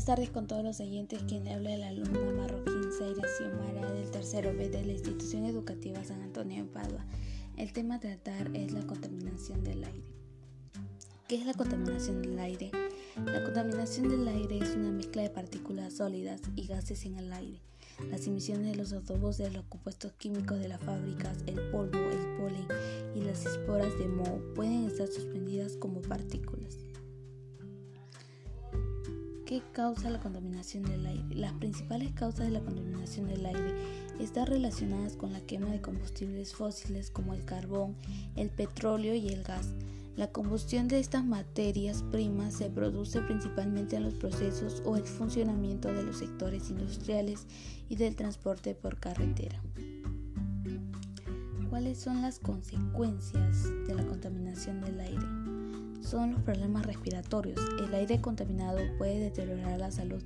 buenas tardes con todos los oyentes. Quien habla la alumna marroquín Zaira Xiomara del tercero B de la institución educativa San Antonio de Padua. El tema a tratar es la contaminación del aire. ¿Qué es la contaminación del aire? La contaminación del aire es una mezcla de partículas sólidas y gases en el aire. Las emisiones de los autobuses, los compuestos químicos de las fábricas, el polvo, el polen y las esporas de moho pueden estar suspendidas como partículas. ¿Qué causa la contaminación del aire? Las principales causas de la contaminación del aire están relacionadas con la quema de combustibles fósiles como el carbón, el petróleo y el gas. La combustión de estas materias primas se produce principalmente en los procesos o el funcionamiento de los sectores industriales y del transporte por carretera. ¿Cuáles son las consecuencias de la contaminación del aire? Son los problemas respiratorios. El aire contaminado puede deteriorar la salud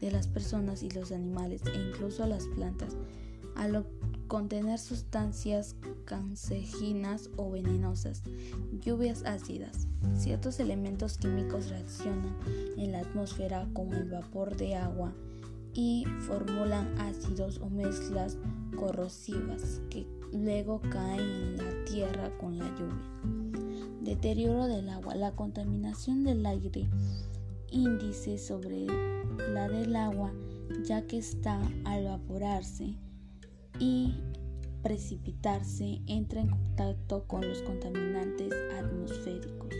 de las personas y los animales e incluso las plantas al contener sustancias cancerígenas o venenosas, lluvias ácidas. Ciertos elementos químicos reaccionan en la atmósfera con el vapor de agua y formulan ácidos o mezclas corrosivas que luego caen en la tierra con la lluvia. Deterioro del agua. La contaminación del aire índice sobre la del agua ya que está al evaporarse y precipitarse entra en contacto con los contaminantes atmosféricos.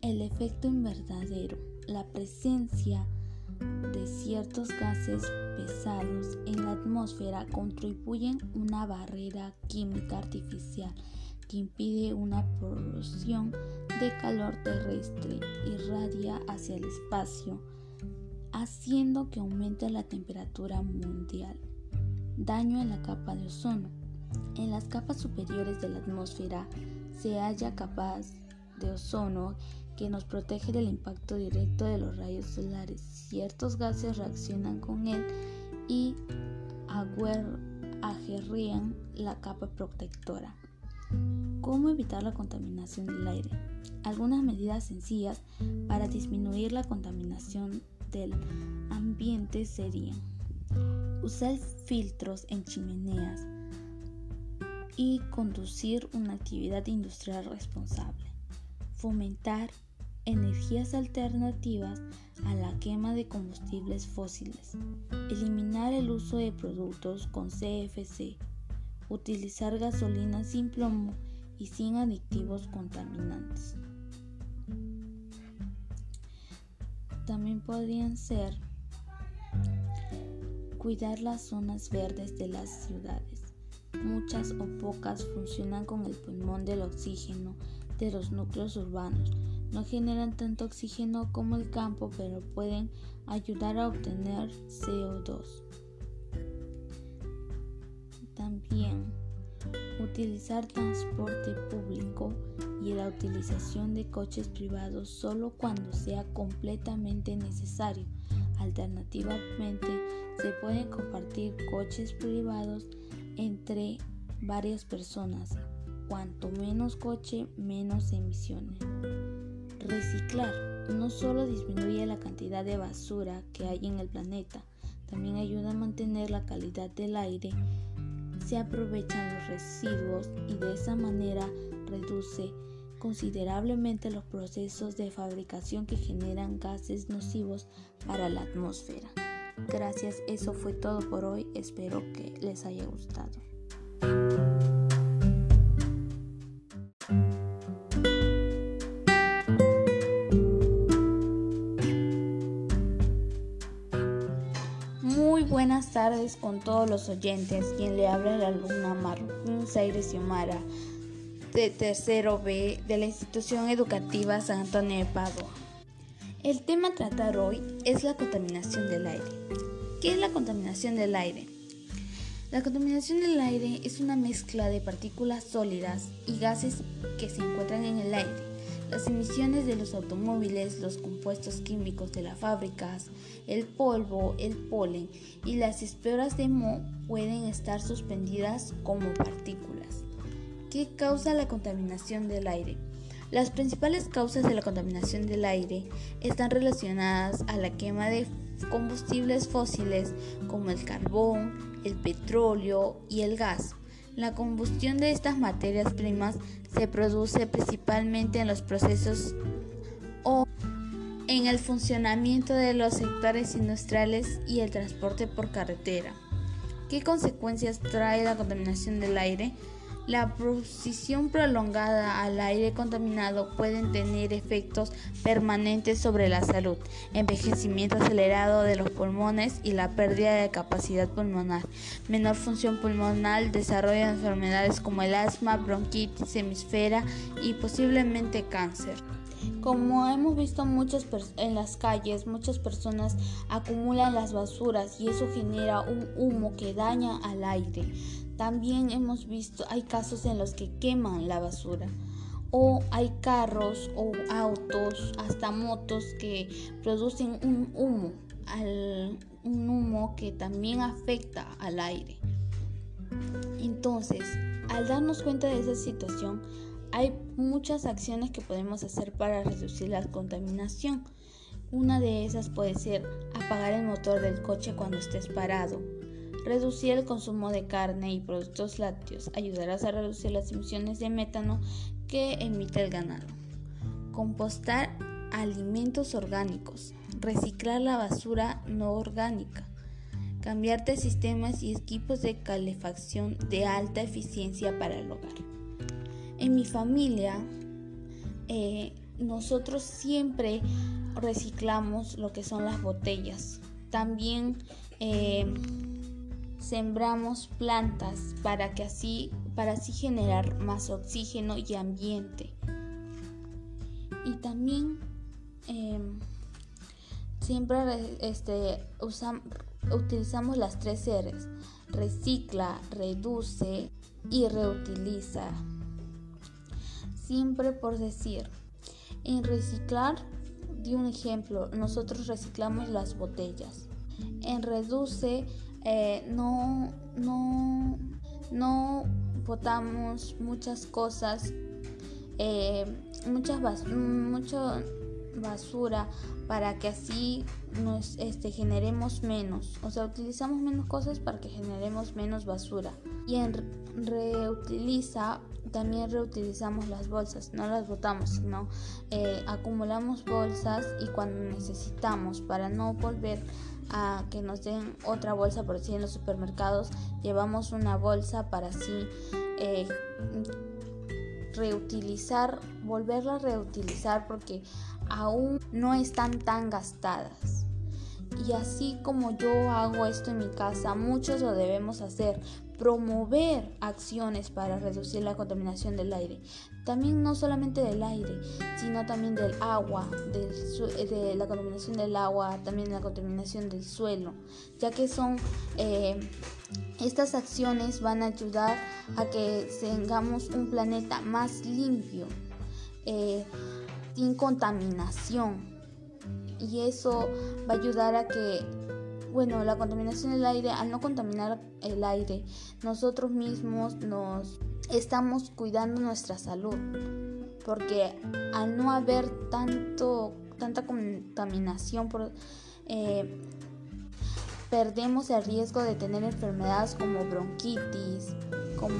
El efecto invernadero. La presencia de ciertos gases pesados en la atmósfera contribuyen una barrera química artificial que impide una porción de calor terrestre y radia hacia el espacio, haciendo que aumente la temperatura mundial. Daño en la capa de ozono. En las capas superiores de la atmósfera se halla capas de ozono que nos protege del impacto directo de los rayos solares. Ciertos gases reaccionan con él y aguerrían la capa protectora. ¿Cómo evitar la contaminación del aire? Algunas medidas sencillas para disminuir la contaminación del ambiente serían usar filtros en chimeneas y conducir una actividad industrial responsable, fomentar energías alternativas a la quema de combustibles fósiles, eliminar el uso de productos con CFC, utilizar gasolina sin plomo y sin aditivos contaminantes. También podrían ser cuidar las zonas verdes de las ciudades. Muchas o pocas funcionan con el pulmón del oxígeno de los núcleos urbanos, no generan tanto oxígeno como el campo, pero pueden ayudar a obtener CO2. También utilizar transporte público y la utilización de coches privados solo cuando sea completamente necesario. Alternativamente, se pueden compartir coches privados entre varias personas. Cuanto menos coche, menos emisiones. Reciclar no solo disminuye la cantidad de basura que hay en el planeta, también ayuda a mantener la calidad del aire, se aprovechan los residuos y de esa manera reduce considerablemente los procesos de fabricación que generan gases nocivos para la atmósfera. Gracias, eso fue todo por hoy, espero que les haya gustado. Tardes con todos los oyentes. Quien le habla es la alumna Martín Zaire Xiomara de tercero B de la institución educativa San Antonio de Padua. El tema a tratar hoy es la contaminación del aire. ¿Qué es la contaminación del aire? La contaminación del aire es una mezcla de partículas sólidas y gases que se encuentran en el aire las emisiones de los automóviles, los compuestos químicos de las fábricas, el polvo, el polen y las esporas de moho pueden estar suspendidas como partículas. ¿Qué causa la contaminación del aire? Las principales causas de la contaminación del aire están relacionadas a la quema de combustibles fósiles como el carbón, el petróleo y el gas. La combustión de estas materias primas se produce principalmente en los procesos o en el funcionamiento de los sectores industriales y el transporte por carretera. ¿Qué consecuencias trae la contaminación del aire? La exposición prolongada al aire contaminado puede tener efectos permanentes sobre la salud, envejecimiento acelerado de los pulmones y la pérdida de capacidad pulmonar, menor función pulmonar, desarrollo de enfermedades como el asma, bronquitis, hemisfera y posiblemente cáncer. Como hemos visto muchas en las calles, muchas personas acumulan las basuras y eso genera un humo que daña al aire. También hemos visto, hay casos en los que queman la basura o hay carros o autos, hasta motos que producen un humo, un humo que también afecta al aire. Entonces, al darnos cuenta de esa situación, hay muchas acciones que podemos hacer para reducir la contaminación. Una de esas puede ser apagar el motor del coche cuando estés parado, Reducir el consumo de carne y productos lácteos ayudarás a reducir las emisiones de metano que emite el ganado. Compostar alimentos orgánicos. Reciclar la basura no orgánica. Cambiar de sistemas y equipos de calefacción de alta eficiencia para el hogar. En mi familia, eh, nosotros siempre reciclamos lo que son las botellas. También eh, sembramos plantas para que así para así generar más oxígeno y ambiente. Y también em, siempre este, utilizamos las tres R's recicla reduce y reutiliza. Siempre por decir en reciclar de un ejemplo nosotros reciclamos las botellas. En reduce eh, no, no, no botamos muchas cosas, eh, muchas mucho basura para que así nos este, generemos menos. O sea, utilizamos menos cosas para que generemos menos basura. Y en reutiliza también reutilizamos las bolsas, no las botamos, sino eh, acumulamos bolsas y cuando necesitamos para no volver que nos den otra bolsa, por decir en los supermercados, llevamos una bolsa para así eh, reutilizar, volverla a reutilizar porque aún no están tan gastadas. Y así como yo hago esto en mi casa, muchos lo debemos hacer, promover acciones para reducir la contaminación del aire. También no solamente del aire, sino también del agua, de la contaminación del agua, también la contaminación del suelo, ya que son eh, estas acciones van a ayudar a que tengamos un planeta más limpio, eh, sin contaminación. Y eso va a ayudar a que bueno, la contaminación del aire, al no contaminar el aire, nosotros mismos nos estamos cuidando nuestra salud. Porque al no haber tanto, tanta contaminación, eh, perdemos el riesgo de tener enfermedades como bronquitis, como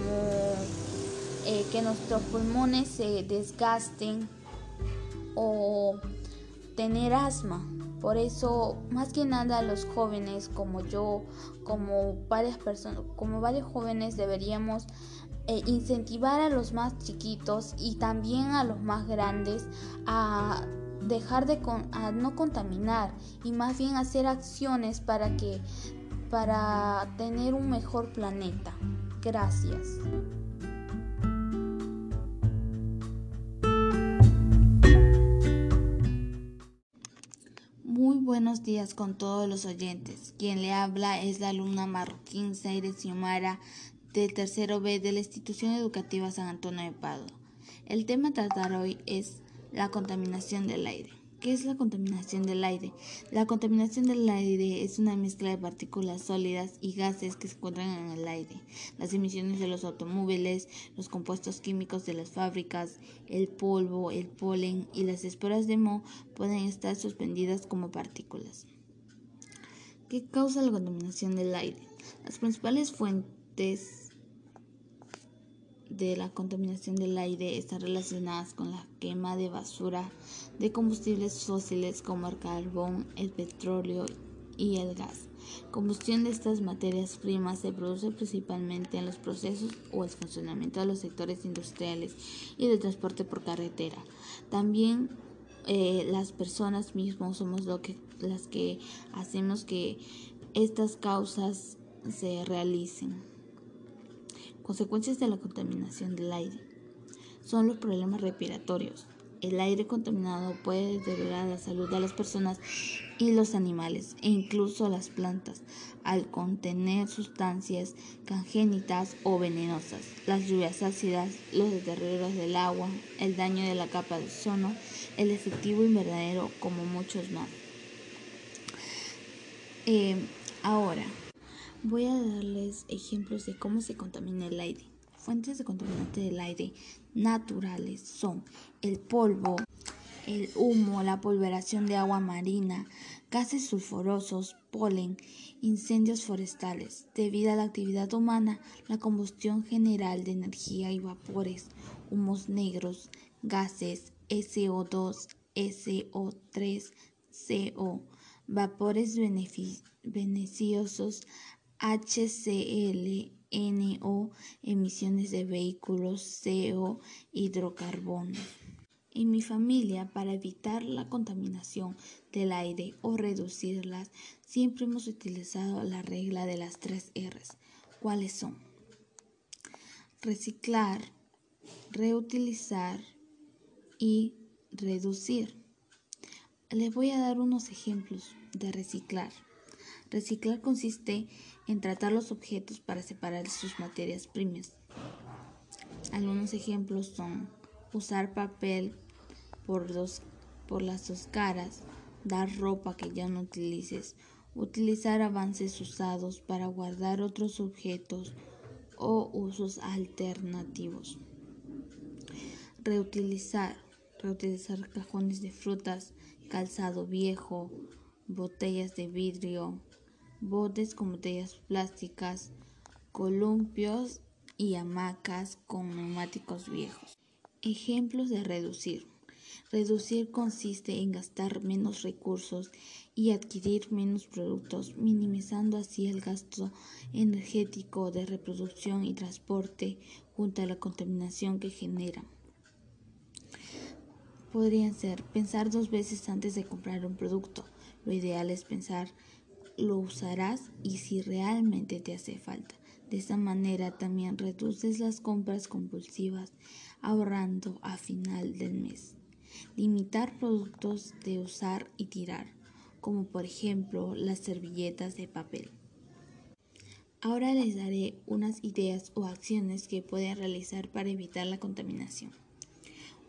eh, que nuestros pulmones se desgasten o tener asma. Por eso, más que nada, los jóvenes como yo, como varias personas, como varios jóvenes deberíamos eh, incentivar a los más chiquitos y también a los más grandes a dejar de a no contaminar y más bien hacer acciones para que para tener un mejor planeta. Gracias. buenos días con todos los oyentes. Quien le habla es la alumna Marroquín Zaire Xiomara del tercero B de la institución educativa San Antonio de Padua. El tema a tratar hoy es la contaminación del aire. ¿Qué es la contaminación del aire? La contaminación del aire es una mezcla de partículas sólidas y gases que se encuentran en el aire. Las emisiones de los automóviles, los compuestos químicos de las fábricas, el polvo, el polen y las esporas de moho pueden estar suspendidas como partículas. ¿Qué causa la contaminación del aire? Las principales fuentes de la contaminación del aire están relacionadas con la quema de basura de combustibles fósiles como el carbón, el petróleo y el gas. Combustión de estas materias primas se produce principalmente en los procesos o el funcionamiento de los sectores industriales y de transporte por carretera. También eh, las personas mismas somos lo que, las que hacemos que estas causas se realicen. Consecuencias de la contaminación del aire son los problemas respiratorios. El aire contaminado puede deteriorar la salud de las personas y los animales e incluso las plantas al contener sustancias congénitas o venenosas. Las lluvias ácidas, los deterioros del agua, el daño de la capa de ozono, el efectivo invernadero como muchos más. Eh, ahora, Voy a darles ejemplos de cómo se contamina el aire. Fuentes de contaminante del aire naturales son el polvo, el humo, la polveración de agua marina, gases sulfurosos, polen, incendios forestales. Debido a la actividad humana, la combustión general de energía y vapores, humos negros, gases, SO2, SO3, CO, vapores beneficiosos, HCl, NO, emisiones de vehículos, CO, hidrocarbonos. En mi familia, para evitar la contaminación del aire o reducirlas, siempre hemos utilizado la regla de las tres R's. ¿Cuáles son? Reciclar, reutilizar y reducir. Les voy a dar unos ejemplos de reciclar. Reciclar consiste en tratar los objetos para separar sus materias primas. Algunos ejemplos son usar papel por, dos, por las dos caras, dar ropa que ya no utilices, utilizar avances usados para guardar otros objetos o usos alternativos. Reutilizar, reutilizar cajones de frutas, calzado viejo, botellas de vidrio, botes con botellas plásticas, columpios y hamacas con neumáticos viejos. Ejemplos de reducir. Reducir consiste en gastar menos recursos y adquirir menos productos, minimizando así el gasto energético de reproducción y transporte junto a la contaminación que genera. Podrían ser pensar dos veces antes de comprar un producto. Lo ideal es pensar lo usarás y si realmente te hace falta. De esta manera también reduces las compras compulsivas, ahorrando a final del mes. Limitar productos de usar y tirar, como por ejemplo las servilletas de papel. Ahora les daré unas ideas o acciones que pueden realizar para evitar la contaminación.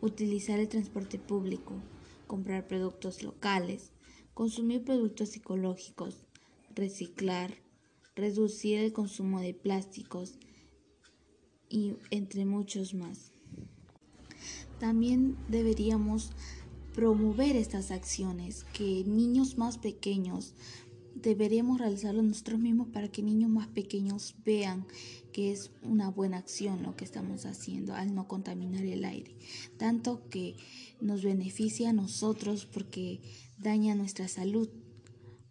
Utilizar el transporte público, comprar productos locales, consumir productos ecológicos, reciclar, reducir el consumo de plásticos y entre muchos más. También deberíamos promover estas acciones que niños más pequeños deberíamos realizarlo nosotros mismos para que niños más pequeños vean que es una buena acción lo que estamos haciendo al no contaminar el aire. Tanto que nos beneficia a nosotros porque daña nuestra salud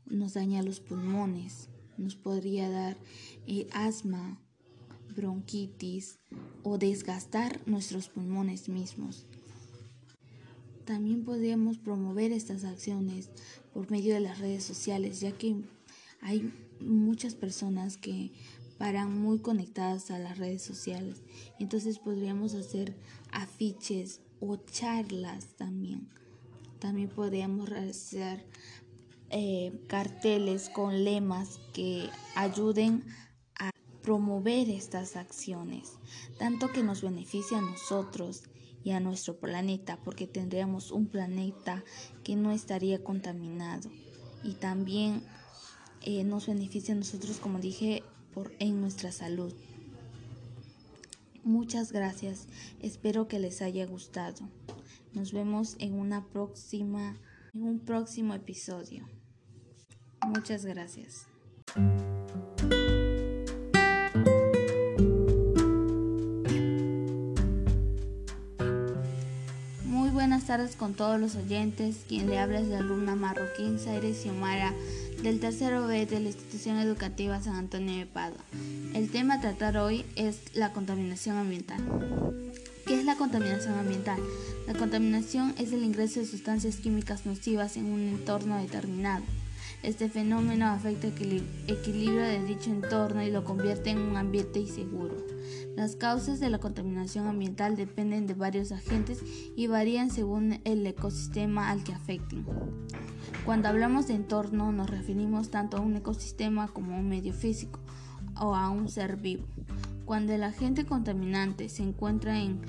nos daña los pulmones, nos podría dar eh, asma, bronquitis o desgastar nuestros pulmones mismos. También podríamos promover estas acciones por medio de las redes sociales, ya que hay muchas personas que paran muy conectadas a las redes sociales. Entonces podríamos hacer afiches o charlas también. También podríamos realizar eh, carteles con lemas que ayuden a promover estas acciones, tanto que nos beneficia a nosotros y a nuestro planeta, porque tendríamos un planeta que no estaría contaminado y también eh, nos beneficia a nosotros, como dije, por, en nuestra salud. Muchas gracias, espero que les haya gustado. Nos vemos en una próxima, en un próximo episodio. Muchas gracias. Muy buenas tardes con todos los oyentes. Quien le habla es la alumna marroquín Zaire Xiomara del tercero B de la institución educativa San Antonio de Padua. El tema a tratar hoy es la contaminación ambiental. ¿Qué es la contaminación ambiental? La contaminación es el ingreso de sustancias químicas nocivas en un entorno determinado. Este fenómeno afecta el equilibrio de dicho entorno y lo convierte en un ambiente inseguro. Las causas de la contaminación ambiental dependen de varios agentes y varían según el ecosistema al que afecten. Cuando hablamos de entorno nos referimos tanto a un ecosistema como a un medio físico o a un ser vivo. Cuando el agente contaminante se encuentra en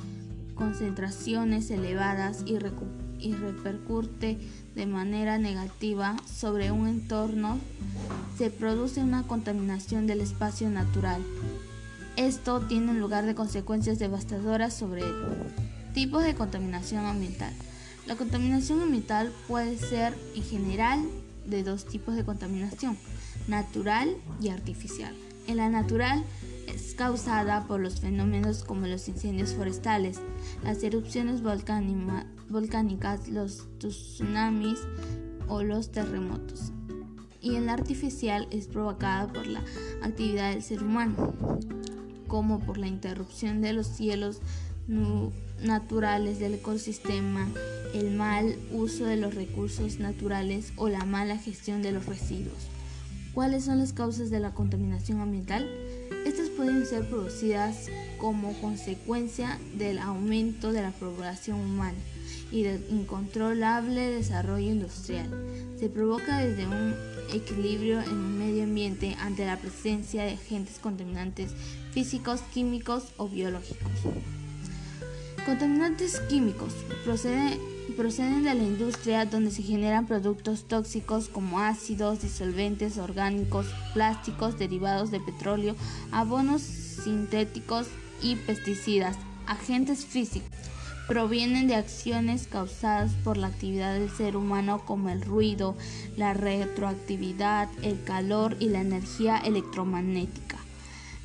concentraciones elevadas y, repercute de manera negativa sobre un entorno, se produce una contaminación del espacio natural. Esto tiene lugar de consecuencias devastadoras sobre él. Tipos de contaminación ambiental. La contaminación ambiental puede ser en general de dos tipos de contaminación, natural y artificial. En la natural, es causada por los fenómenos como los incendios forestales, las erupciones volcánicas, los tsunamis o los terremotos. Y en la artificial es provocada por la actividad del ser humano, como por la interrupción de los cielos naturales del ecosistema, el mal uso de los recursos naturales o la mala gestión de los residuos. ¿Cuáles son las causas de la contaminación ambiental? Pueden ser producidas como consecuencia del aumento de la población humana y del incontrolable desarrollo industrial. Se provoca desde un equilibrio en el medio ambiente ante la presencia de agentes contaminantes físicos, químicos o biológicos. Contaminantes químicos proceden proceden de la industria donde se generan productos tóxicos como ácidos, disolventes orgánicos, plásticos derivados de petróleo, abonos sintéticos y pesticidas. Agentes físicos provienen de acciones causadas por la actividad del ser humano como el ruido, la retroactividad, el calor y la energía electromagnética.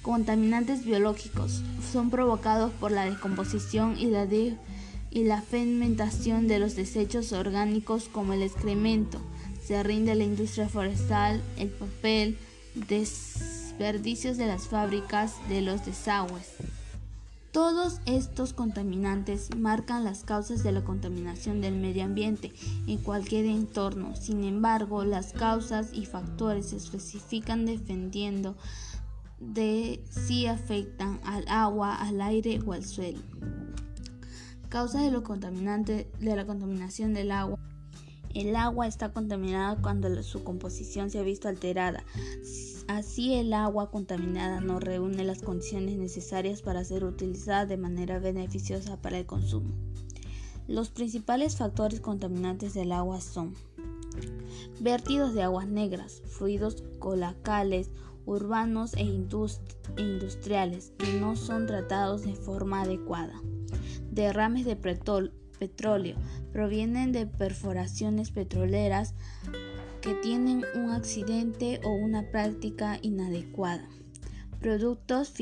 Contaminantes biológicos son provocados por la descomposición y la fermentación de los desechos orgánicos como el excremento. Se rinde la industria forestal, el papel, desperdicios de las fábricas, de los desagües. Todos estos contaminantes marcan las causas de la contaminación del medio ambiente en cualquier entorno. Sin embargo, las causas y factores se especifican defendiendo de si afectan al agua, al aire o al suelo. Causa de lo contaminante de la contaminación del agua. El agua está contaminada cuando su composición se ha visto alterada. Así el agua contaminada no reúne las condiciones necesarias para ser utilizada de manera beneficiosa para el consumo. Los principales factores contaminantes del agua son vertidos de aguas negras, fluidos colacales, urbanos e, e industriales que no son tratados de forma adecuada derrames de petróleo provienen de perforaciones petroleras que tienen un accidente o una práctica inadecuada. Productos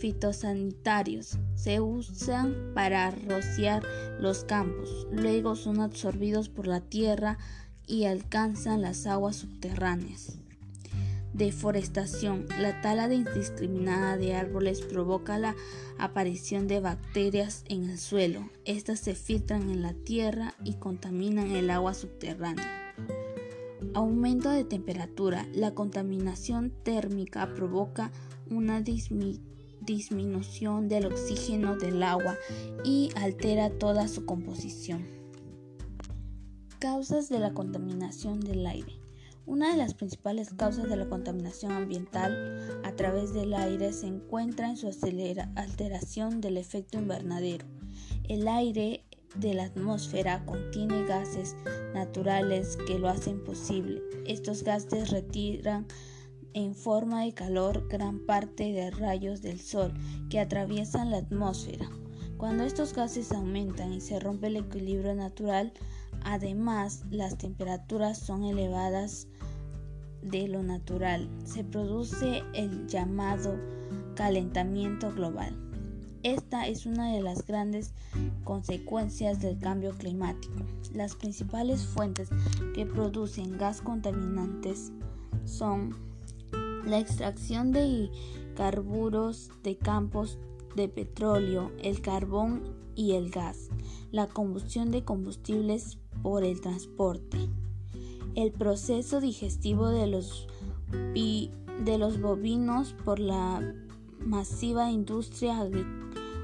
fitosanitarios se usan para rociar los campos, luego son absorbidos por la tierra y alcanzan las aguas subterráneas. Deforestación. La tala indiscriminada de árboles provoca la aparición de bacterias en el suelo. Estas se filtran en la tierra y contaminan el agua subterránea. Aumento de temperatura. La contaminación térmica provoca una disminución del oxígeno del agua y altera toda su composición. Causas de la contaminación del aire. Una de las principales causas de la contaminación ambiental a través del aire se encuentra en su alteración del efecto invernadero. El aire de la atmósfera contiene gases naturales que lo hacen posible. Estos gases retiran en forma de calor gran parte de rayos del sol que atraviesan la atmósfera. Cuando estos gases aumentan y se rompe el equilibrio natural, además las temperaturas son elevadas de lo natural. Se produce el llamado calentamiento global. Esta es una de las grandes consecuencias del cambio climático. Las principales fuentes que producen gas contaminantes son la extracción de carburos de campos de petróleo, el carbón y el gas, la combustión de combustibles por el transporte, el proceso digestivo de los, de los bovinos por la masiva industria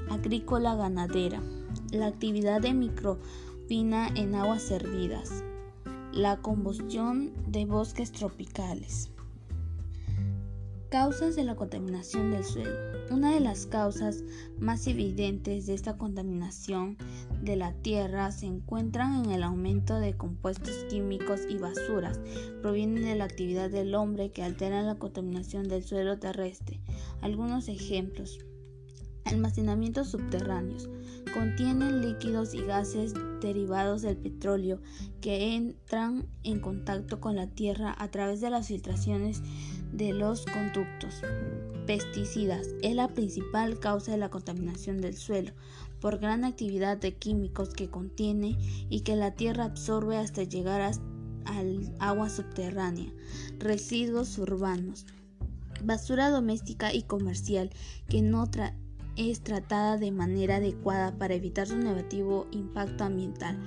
agrícola ganadera, la actividad de microbina en aguas servidas, la combustión de bosques tropicales. Causas de la contaminación del suelo. Una de las causas más evidentes de esta contaminación de la tierra se encuentran en el aumento de compuestos químicos y basuras. Provienen de la actividad del hombre que altera la contaminación del suelo terrestre. Algunos ejemplos. Almacenamientos subterráneos. Contienen líquidos y gases derivados del petróleo que entran en contacto con la tierra a través de las filtraciones de los conductos. Pesticidas es la principal causa de la contaminación del suelo por gran actividad de químicos que contiene y que la tierra absorbe hasta llegar al agua subterránea. Residuos urbanos. Basura doméstica y comercial que no es tratada de manera adecuada para evitar su negativo impacto ambiental.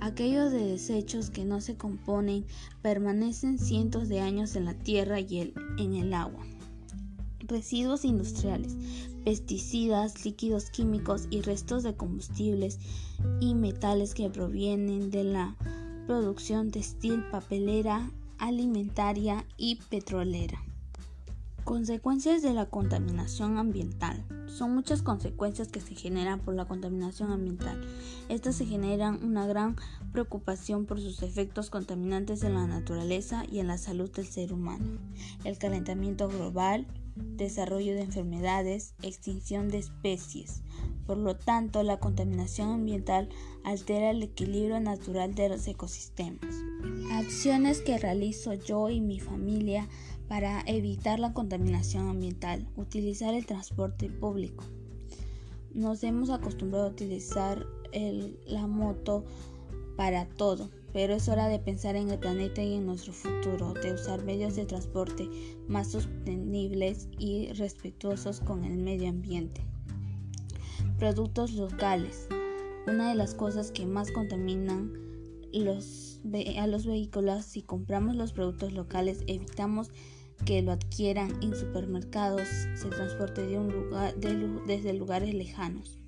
Aquellos de desechos que no se componen permanecen cientos de años en la tierra y en el agua. Residuos industriales, pesticidas, líquidos químicos y restos de combustibles y metales que provienen de la producción textil, papelera, alimentaria y petrolera. Consecuencias de la contaminación ambiental. Son muchas consecuencias que se generan por la contaminación ambiental. Estas se generan una gran preocupación por sus efectos contaminantes en la naturaleza y en la salud del ser humano. El calentamiento global, desarrollo de enfermedades, extinción de especies. Por lo tanto, la contaminación ambiental altera el equilibrio natural de los ecosistemas. Acciones que realizo yo y mi familia para evitar la contaminación ambiental, utilizar el transporte público. Nos hemos acostumbrado a utilizar la moto para todo, pero es hora de pensar en el planeta y en nuestro futuro, de usar medios de transporte más sostenibles y respetuosos con el medio ambiente. Productos locales. Una de las cosas que más contaminan a los vehículos, si compramos los productos locales, evitamos que lo adquieran en supermercados, se transporte de un lugar, desde lugares lejanos.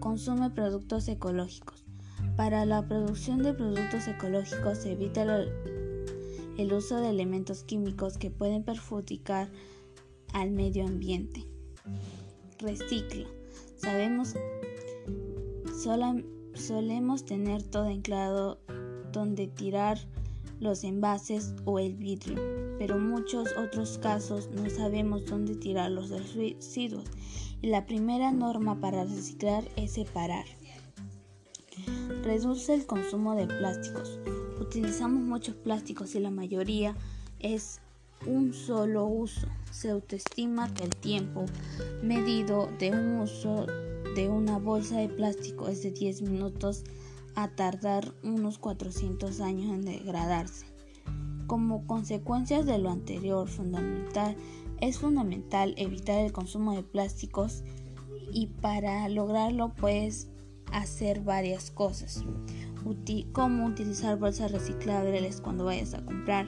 Consume productos ecológicos. Para la producción de productos ecológicos se evita el uso de elementos químicos que pueden perjudicar al medio ambiente. Recicla. Sabemos, solemos tener todo en claro donde tirar los envases o el vidrio, pero en muchos otros casos no sabemos dónde tirar los residuos y la primera norma para reciclar es separar. Reduce el consumo de plásticos. Utilizamos muchos plásticos y la mayoría es un solo uso. Se autoestima que el tiempo medido de un uso de una bolsa de plástico es de 10 minutos a tardar unos 400 años en degradarse. Como consecuencias de lo anterior, es fundamental evitar el consumo de plásticos y para lograrlo puedes hacer varias cosas, como utilizar bolsas reciclables cuando vayas a comprar,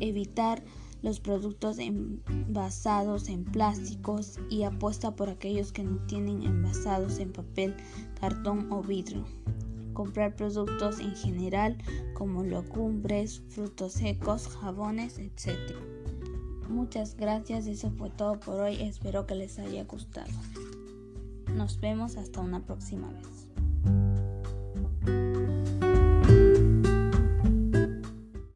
evitar los productos envasados en plásticos y apuesta por aquellos que no tienen envasados en papel, cartón o vidrio comprar productos en general como legumbres, frutos secos, jabones, etc. Muchas gracias, eso fue todo por hoy, espero que les haya gustado. Nos vemos hasta una próxima vez. thank you